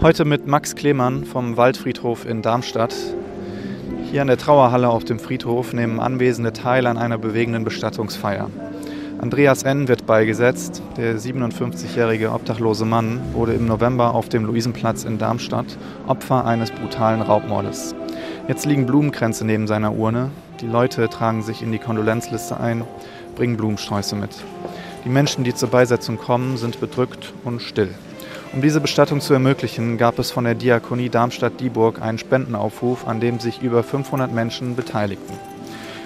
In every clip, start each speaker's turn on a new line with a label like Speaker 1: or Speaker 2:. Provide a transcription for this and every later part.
Speaker 1: Heute mit Max Klemann vom Waldfriedhof in Darmstadt. Hier an der Trauerhalle auf dem Friedhof nehmen Anwesende teil an einer bewegenden Bestattungsfeier. Andreas N. wird beigesetzt. Der 57-jährige obdachlose Mann wurde im November auf dem Luisenplatz in Darmstadt Opfer eines brutalen Raubmordes. Jetzt liegen Blumenkränze neben seiner Urne. Die Leute tragen sich in die Kondolenzliste ein, bringen Blumensträuße mit. Die Menschen, die zur Beisetzung kommen, sind bedrückt und still. Um diese Bestattung zu ermöglichen, gab es von der Diakonie Darmstadt-Dieburg einen Spendenaufruf, an dem sich über 500 Menschen beteiligten.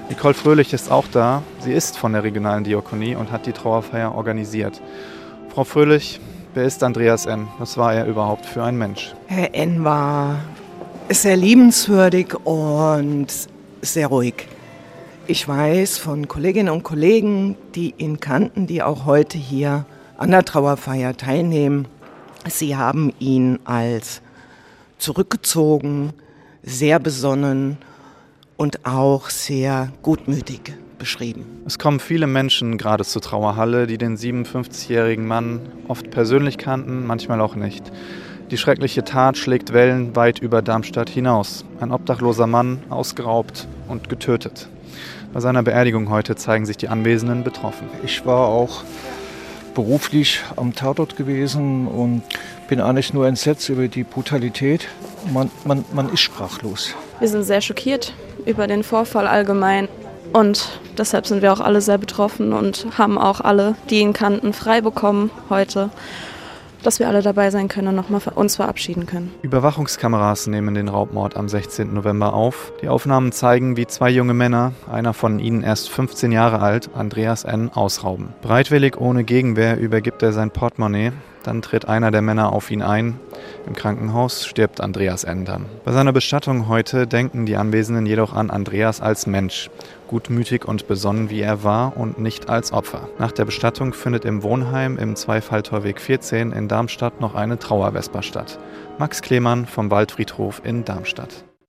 Speaker 1: Nicole Fröhlich ist auch da. Sie ist von der regionalen Diakonie und hat die Trauerfeier organisiert. Frau Fröhlich, wer ist Andreas N.? Was war er überhaupt für ein Mensch?
Speaker 2: Herr N. war sehr liebenswürdig und sehr ruhig. Ich weiß von Kolleginnen und Kollegen, die ihn kannten, die auch heute hier an der Trauerfeier teilnehmen, Sie haben ihn als zurückgezogen, sehr besonnen und auch sehr gutmütig beschrieben.
Speaker 1: Es kommen viele Menschen gerade zur Trauerhalle, die den 57-jährigen Mann oft persönlich kannten, manchmal auch nicht. Die schreckliche Tat schlägt Wellen weit über Darmstadt hinaus. Ein obdachloser Mann, ausgeraubt und getötet. Bei seiner Beerdigung heute zeigen sich die Anwesenden betroffen.
Speaker 3: Ich war auch beruflich am Tatort gewesen und bin eigentlich nur entsetzt über die Brutalität. Man, man, man ist sprachlos.
Speaker 4: Wir sind sehr schockiert über den Vorfall allgemein. Und deshalb sind wir auch alle sehr betroffen und haben auch alle, die ihn kannten, frei bekommen heute dass wir alle dabei sein können und nochmal uns verabschieden können.
Speaker 1: Überwachungskameras nehmen den Raubmord am 16. November auf. Die Aufnahmen zeigen, wie zwei junge Männer, einer von ihnen erst 15 Jahre alt, Andreas N., ausrauben. Breitwillig ohne Gegenwehr übergibt er sein Portemonnaie. Dann tritt einer der Männer auf ihn ein. Im Krankenhaus stirbt Andreas N. dann. Bei seiner Bestattung heute denken die Anwesenden jedoch an Andreas als Mensch gutmütig und besonnen wie er war und nicht als Opfer. Nach der Bestattung findet im Wohnheim im Zweifalltorweg 14 in Darmstadt noch eine Trauervesper statt. Max Klemann vom Waldfriedhof in Darmstadt.